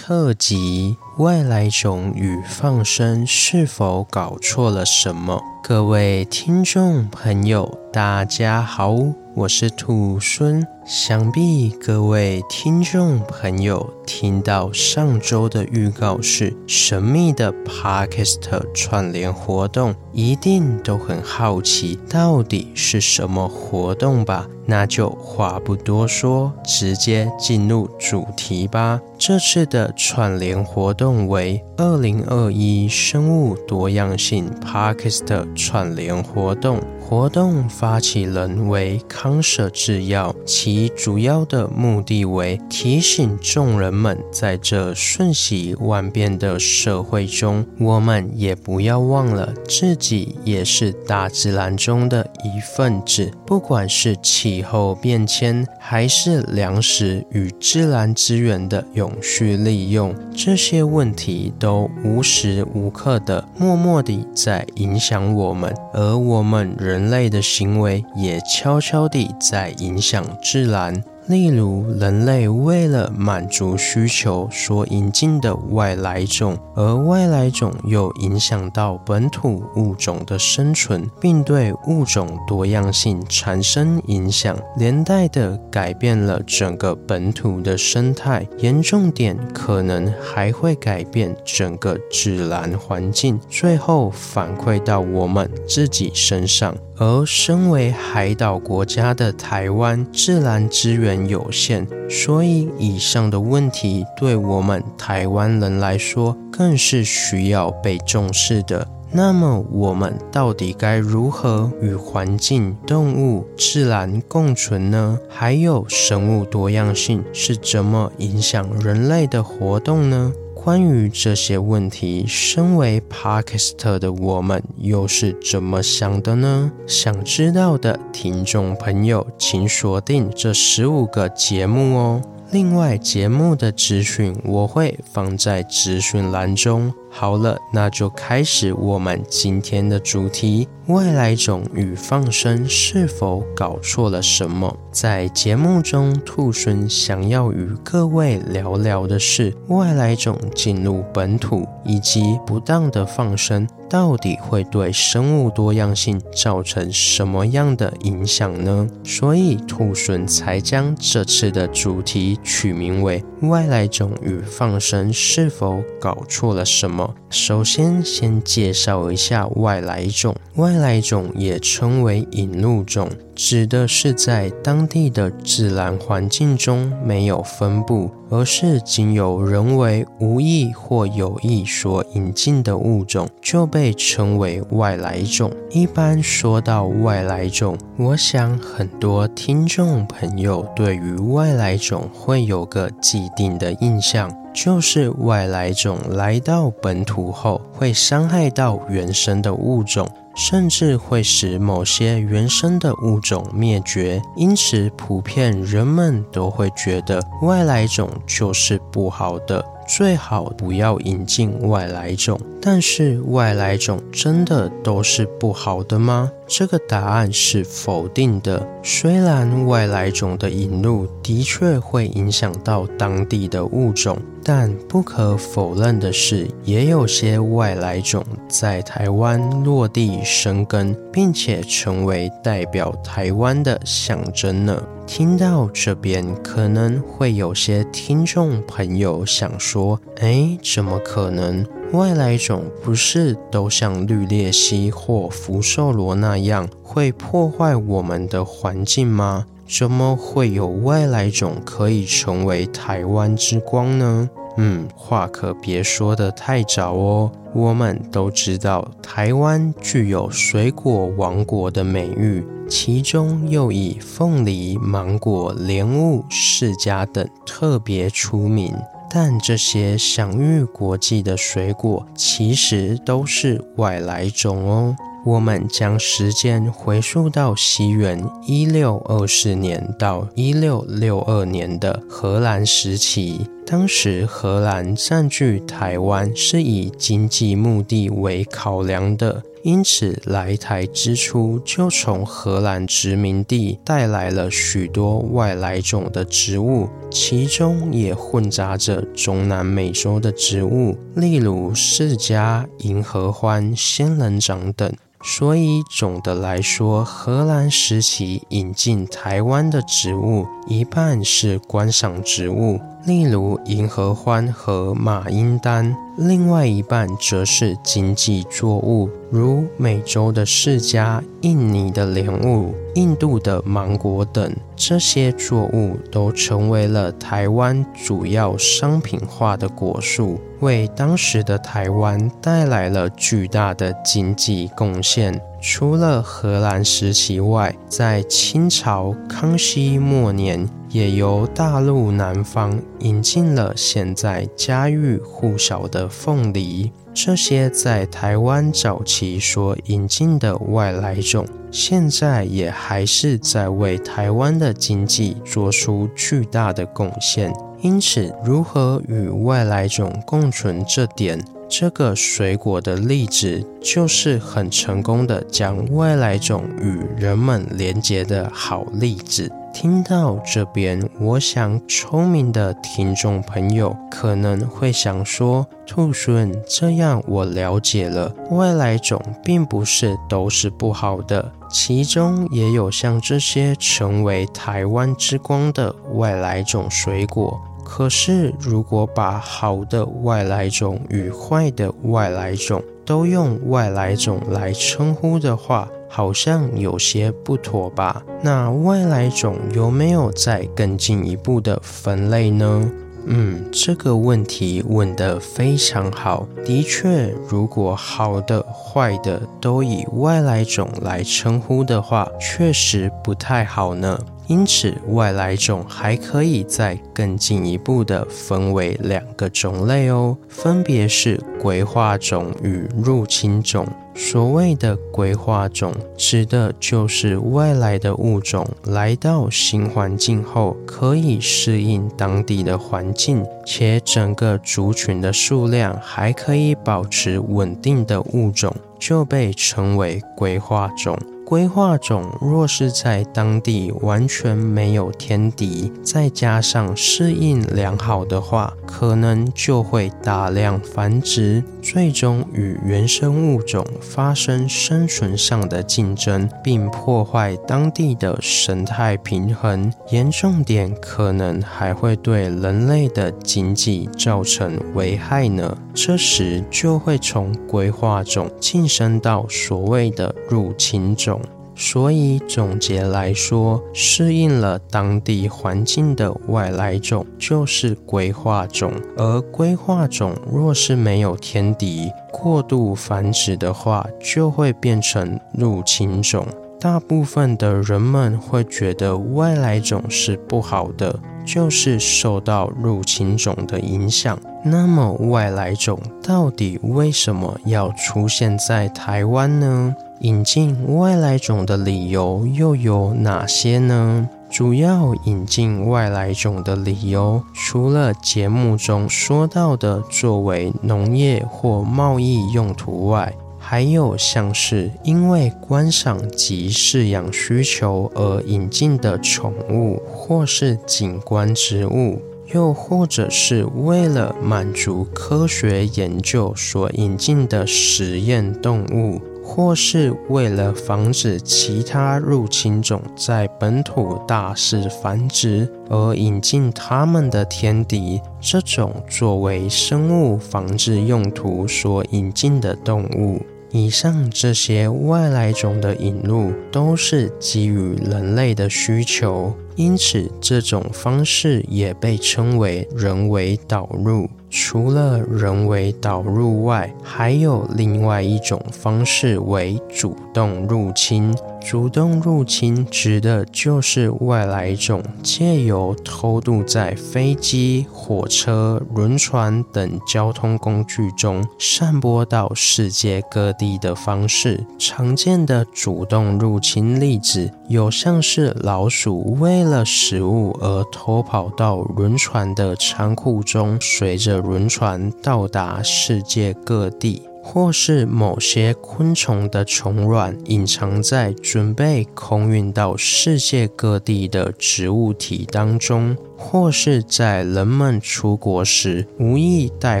特辑：外来种与放生是否搞错了什么？各位听众朋友，大家好，我是兔孙。想必各位听众朋友听到上周的预告是神秘的 Podcast 串联活动，一定都很好奇到底是什么活动吧？那就话不多说，直接进入主题吧。这次的串联活动为二零二一生物多样性 Podcast 串联活动。活动发起人为康舍制药，其主要的目的为提醒众人们，在这瞬息万变的社会中，我们也不要忘了自己也是大自然中的一份子。不管是气候变迁，还是粮食与自然资源的永续利用，这些问题都无时无刻的默默地在影响我们，而我们人。人类的行为也悄悄地在影响自然。例如，人类为了满足需求所引进的外来种，而外来种又影响到本土物种的生存，并对物种多样性产生影响，连带的改变了整个本土的生态。严重点可能还会改变整个自然环境，最后反馈到我们自己身上。而身为海岛国家的台湾，自然资源有限，所以以上的问题对我们台湾人来说，更是需要被重视的。那么，我们到底该如何与环境、动物、自然共存呢？还有，生物多样性是怎么影响人类的活动呢？关于这些问题，身为 Podcaster 的我们又是怎么想的呢？想知道的听众朋友，请锁定这十五个节目哦。另外，节目的资讯我会放在资讯栏中。好了，那就开始我们今天的主题：外来种与放生是否搞错了什么？在节目中，兔猻想要与各位聊聊的是外来种进入本土以及不当的放生。到底会对生物多样性造成什么样的影响呢？所以兔猻才将这次的主题取名为“外来种与放生是否搞错了什么”。首先，先介绍一下外来种。外来种也称为引入种。指的是在当地的自然环境中没有分布，而是经由人为无意或有意所引进的物种，就被称为外来种。一般说到外来种，我想很多听众朋友对于外来种会有个既定的印象，就是外来种来到本土后会伤害到原生的物种。甚至会使某些原生的物种灭绝，因此普遍人们都会觉得外来种就是不好的。最好不要引进外来种，但是外来种真的都是不好的吗？这个答案是否定的。虽然外来种的引入的确会影响到当地的物种，但不可否认的是，也有些外来种在台湾落地生根，并且成为代表台湾的象征呢。听到这边，可能会有些听众朋友想说：“哎，怎么可能？外来种不是都像绿鬣蜥或福寿螺那样会破坏我们的环境吗？怎么会有外来种可以成为台湾之光呢？”嗯，话可别说得太早哦。我们都知道，台湾具有“水果王国”的美誉，其中又以凤梨、芒果、莲雾、释迦等特别出名。但这些享誉国际的水果，其实都是外来种哦。我们将时间回溯到西元一六二四年到一六六二年的荷兰时期。当时荷兰占据台湾是以经济目的为考量的。因此，来台之初就从荷兰殖民地带来了许多外来种的植物，其中也混杂着中南美洲的植物，例如释迦、银合欢、仙人掌等。所以，总的来说，荷兰时期引进台湾的植物，一半是观赏植物，例如银合欢和马英丹；另外一半则是经济作物，如美洲的释迦、印尼的莲雾、印度的芒果等。这些作物都成为了台湾主要商品化的果树，为当时的台湾带来了巨大的经济贡献。除了荷兰时期外，在清朝康熙末年，也由大陆南方引进了现在家喻户晓的凤梨。这些在台湾早期所引进的外来种，现在也还是在为台湾的经济做出巨大的贡献。因此，如何与外来种共存这点，这个水果的例子就是很成功的将外来种与人们连接的好例子。听到这边，我想聪明的听众朋友可能会想说：“兔猻，这样我了解了，外来种并不是都是不好的，其中也有像这些成为台湾之光的外来种水果。”可是，如果把好的外来种与坏的外来种都用外来种来称呼的话，好像有些不妥吧？那外来种有没有再更进一步的分类呢？嗯，这个问题问得非常好。的确，如果好的、坏的都以外来种来称呼的话，确实不太好呢。因此，外来种还可以再更进一步的分为两个种类哦，分别是归化种与入侵种。所谓的归化种，指的就是外来的物种来到新环境后，可以适应当地的环境，且整个族群的数量还可以保持稳定的物种，就被称为归化种。规划种若是在当地完全没有天敌，再加上适应良好的话，可能就会大量繁殖，最终与原生物种发生生存上的竞争，并破坏当地的生态平衡。严重点，可能还会对人类的经济造成危害呢。这时就会从规划种晋升到所谓的入侵种。所以总结来说，适应了当地环境的外来种就是归化种，而归化种若是没有天敌，过度繁殖的话，就会变成入侵种。大部分的人们会觉得外来种是不好的，就是受到入侵种的影响。那么外来种到底为什么要出现在台湾呢？引进外来种的理由又有哪些呢？主要引进外来种的理由，除了节目中说到的作为农业或贸易用途外，还有像是因为观赏及饲养需求而引进的宠物，或是景观植物，又或者是为了满足科学研究所引进的实验动物。或是为了防止其他入侵种在本土大肆繁殖而引进它们的天敌，这种作为生物防治用途所引进的动物，以上这些外来种的引入都是基于人类的需求，因此这种方式也被称为人为导入。除了人为导入外，还有另外一种方式为主动入侵。主动入侵指的就是外来种借由偷渡在飞机、火车、轮船等交通工具中散播到世界各地的方式。常见的主动入侵例子有像是老鼠为了食物而偷跑到轮船的仓库中，随着轮船到达世界各地。或是某些昆虫的虫卵隐藏在准备空运到世界各地的植物体当中。或是在人们出国时无意带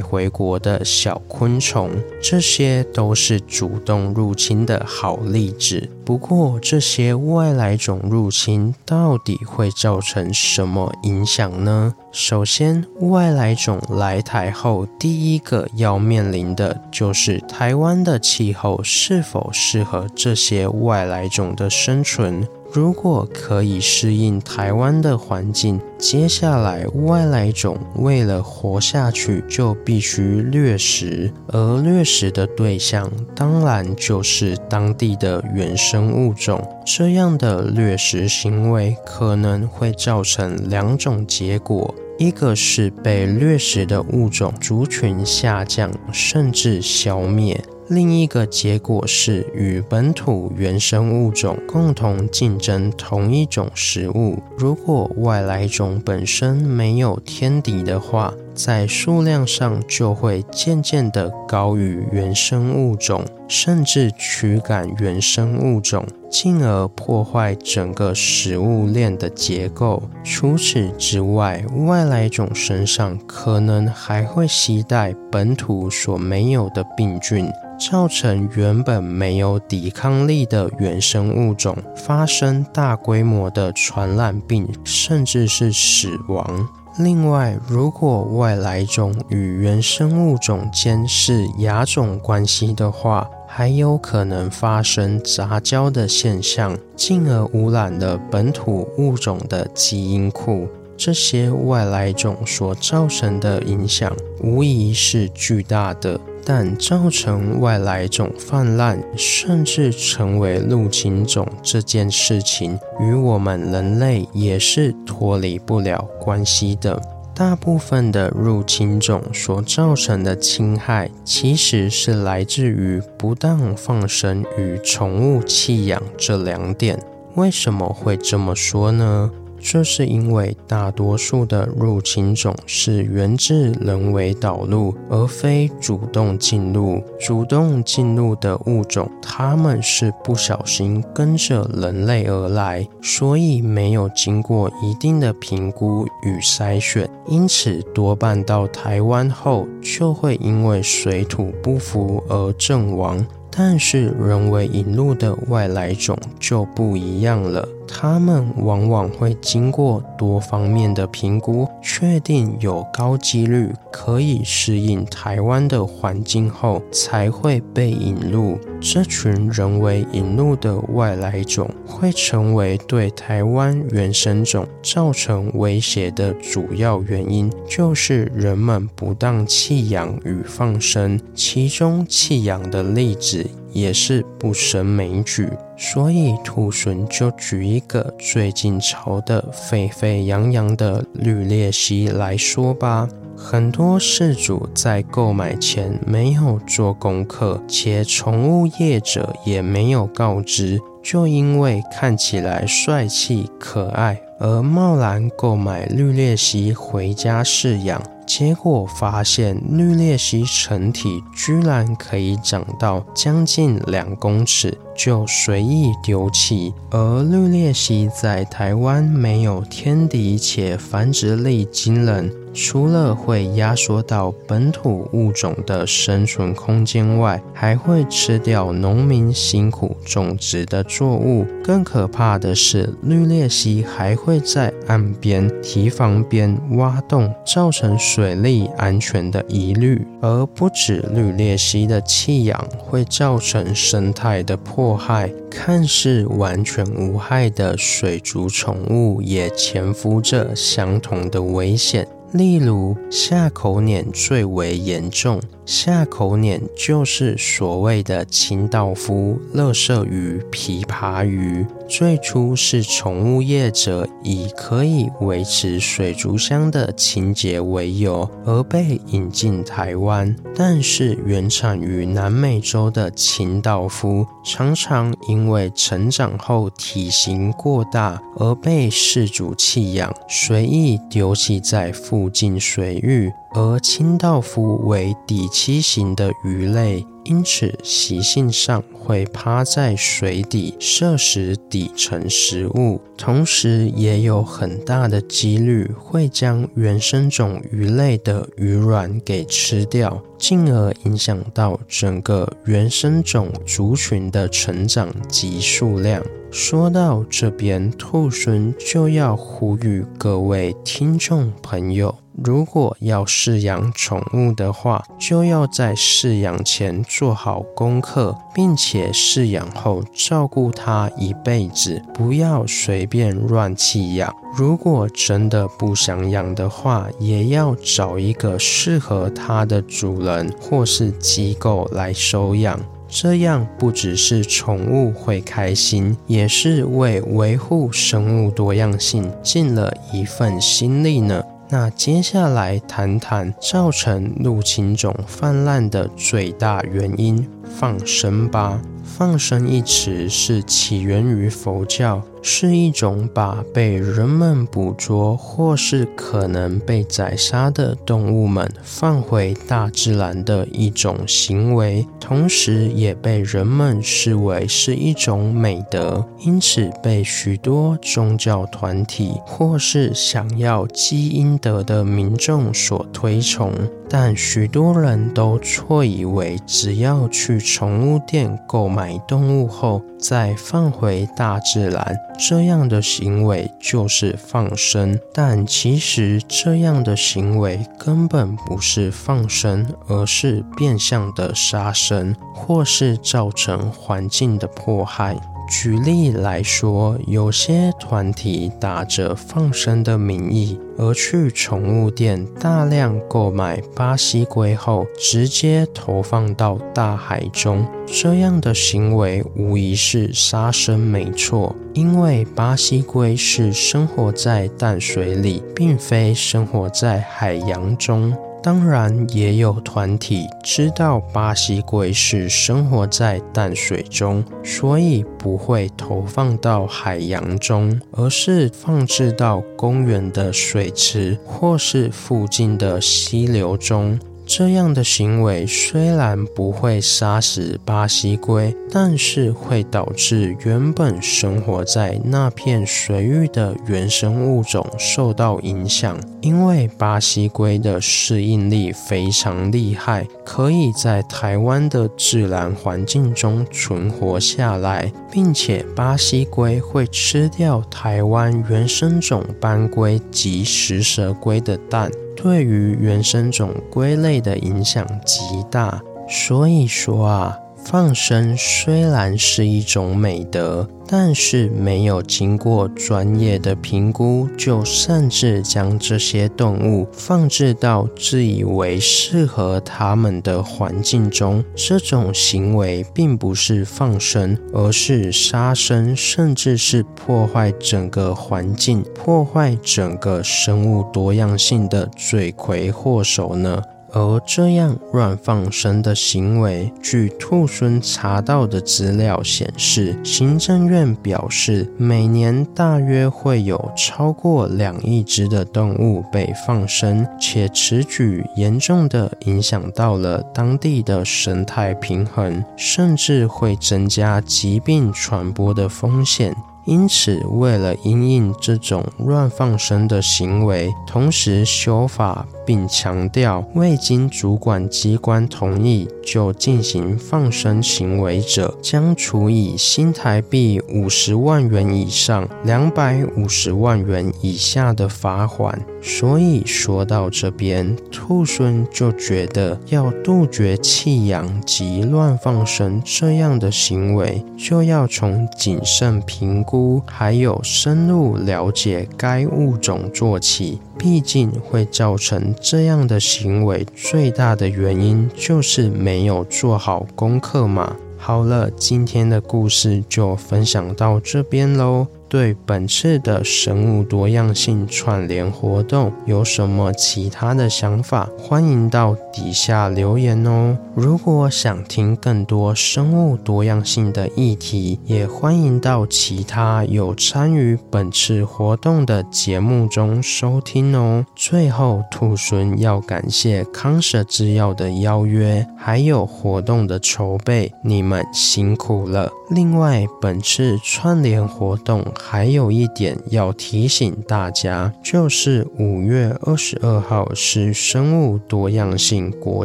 回国的小昆虫，这些都是主动入侵的好例子。不过，这些外来种入侵到底会造成什么影响呢？首先，外来种来台后，第一个要面临的就是台湾的气候是否适合这些外来种的生存。如果可以适应台湾的环境，接下来外来种为了活下去就必须掠食，而掠食的对象当然就是当地的原生物种。这样的掠食行为可能会造成两种结果：一个是被掠食的物种族群下降，甚至消灭。另一个结果是与本土原生物种共同竞争同一种食物。如果外来种本身没有天敌的话，在数量上就会渐渐地高于原生物种，甚至驱赶原生物种，进而破坏整个食物链的结构。除此之外，外来种身上可能还会携带本土所没有的病菌。造成原本没有抵抗力的原生物种发生大规模的传染病，甚至是死亡。另外，如果外来种与原生物种间是亚种关系的话，还有可能发生杂交的现象，进而污染了本土物种的基因库。这些外来种所造成的影响，无疑是巨大的。但造成外来种泛滥，甚至成为入侵种这件事情，与我们人类也是脱离不了关系的。大部分的入侵种所造成的侵害，其实是来自于不当放生与宠物弃养这两点。为什么会这么说呢？这是因为大多数的入侵种是源自人为导入，而非主动进入。主动进入的物种，它们是不小心跟着人类而来，所以没有经过一定的评估与筛选，因此多半到台湾后就会因为水土不服而阵亡。但是人为引入的外来种。就不一样了。它们往往会经过多方面的评估，确定有高几率可以适应台湾的环境后，才会被引入。这群人为引入的外来种会成为对台湾原生种造成威胁的主要原因，就是人们不当弃养与放生，其中弃养的例子也是不胜枚举。所以，兔猻就举一个最近炒得沸沸扬扬的绿鬣蜥来说吧。很多饲主在购买前没有做功课，且宠物业者也没有告知，就因为看起来帅气可爱而贸然购买绿鬣蜥回家饲养。结果发现，绿鬣蜥成体居然可以长到将近两公尺，就随意丢弃。而绿鬣蜥在台湾没有天敌，且繁殖力惊人。除了会压缩到本土物种的生存空间外，还会吃掉农民辛苦种植的作物。更可怕的是，绿鬣蜥还会在岸边、堤防边挖洞，造成水水利安全的疑虑。而不止绿鬣蜥的弃养会造成生态的迫害，看似完全无害的水族宠物也潜伏着相同的危险。例如下口碾最为严重。下口碾就是所谓的清道夫、垃圾鱼、琵琶鱼。最初是宠物业者以可以维持水族箱的清洁为由而被引进台湾，但是原产于南美洲的清道夫常常因为成长后体型过大而被饲主弃养，随意丢弃在附近水域。而清道夫为底栖型的鱼类，因此习性上会趴在水底摄食底层食物，同时也有很大的几率会将原生种鱼类的鱼卵给吃掉，进而影响到整个原生种族群的成长及数量。说到这边，兔猻就要呼吁各位听众朋友。如果要饲养宠物的话，就要在饲养前做好功课，并且饲养后照顾它一辈子，不要随便乱弃养。如果真的不想养的话，也要找一个适合它的主人或是机构来收养。这样不只是宠物会开心，也是为维护生物多样性尽了一份心力呢。那接下来谈谈造成入侵种泛滥的最大原因——放生吧。放生一词是起源于佛教，是一种把被人们捕捉或是可能被宰杀的动物们放回大自然的一种行为，同时也被人们视为是一种美德，因此被许多宗教团体或是想要积阴德的民众所推崇。但许多人都错以为，只要去宠物店购买动物后再放回大自然，这样的行为就是放生。但其实这样的行为根本不是放生，而是变相的杀生，或是造成环境的迫害。举例来说，有些团体打着放生的名义，而去宠物店大量购买巴西龟后，直接投放到大海中。这样的行为无疑是杀生，没错。因为巴西龟是生活在淡水里，并非生活在海洋中。当然，也有团体知道巴西龟是生活在淡水中，所以不会投放到海洋中，而是放置到公园的水池或是附近的溪流中。这样的行为虽然不会杀死巴西龟，但是会导致原本生活在那片水域的原生物种受到影响。因为巴西龟的适应力非常厉害，可以在台湾的自然环境中存活下来，并且巴西龟会吃掉台湾原生种斑龟及食蛇龟的蛋。对于原生种龟类的影响极大，所以说啊，放生虽然是一种美德，但是没有经过专业的评估，就擅自将这些动物放置到自以为适合它们的环境中，这种行为并不是放生，而是杀生，甚至是破坏整个环境、破坏整个生物多样性的罪魁祸首呢。而这样乱放生的行为，据兔猻查到的资料显示，行政院表示，每年大约会有超过两亿只的动物被放生，且此举严重的影响到了当地的生态平衡，甚至会增加疾病传播的风险。因此，为了因应这种乱放生的行为，同时修法。并强调，未经主管机关同意就进行放生行为者，将处以新台币五十万元以上两百五十万元以下的罚锾。所以说到这边，兔孙就觉得要杜绝弃养及乱放生这样的行为，就要从谨慎评估。还有深入了解该物种做起。毕竟会造成这样的行为，最大的原因就是没有做好功课嘛。好了，今天的故事就分享到这边喽。对本次的生物多样性串联活动有什么其他的想法？欢迎到底下留言哦。如果想听更多生物多样性的议题，也欢迎到其他有参与本次活动的节目中收听哦。最后，兔猻要感谢康舍制药的邀约，还有活动的筹备，你们辛苦了。另外，本次串联活动。还有一点要提醒大家，就是五月二十二号是生物多样性国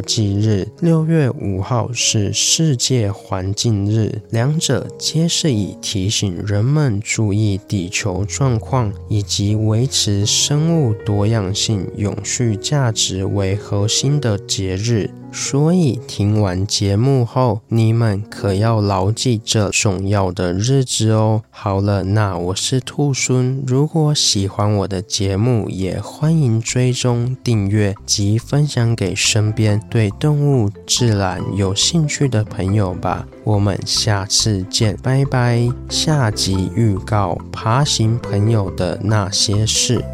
际日，六月五号是世界环境日，两者皆是以提醒人们注意地球状况以及维持生物多样性永续价值为核心的节日。所以听完节目后，你们可要牢记这重要的日子哦。好了，那我是兔猻，如果喜欢我的节目，也欢迎追踪订阅及分享给身边对动物自然有兴趣的朋友吧。我们下次见，拜拜。下集预告：爬行朋友的那些事。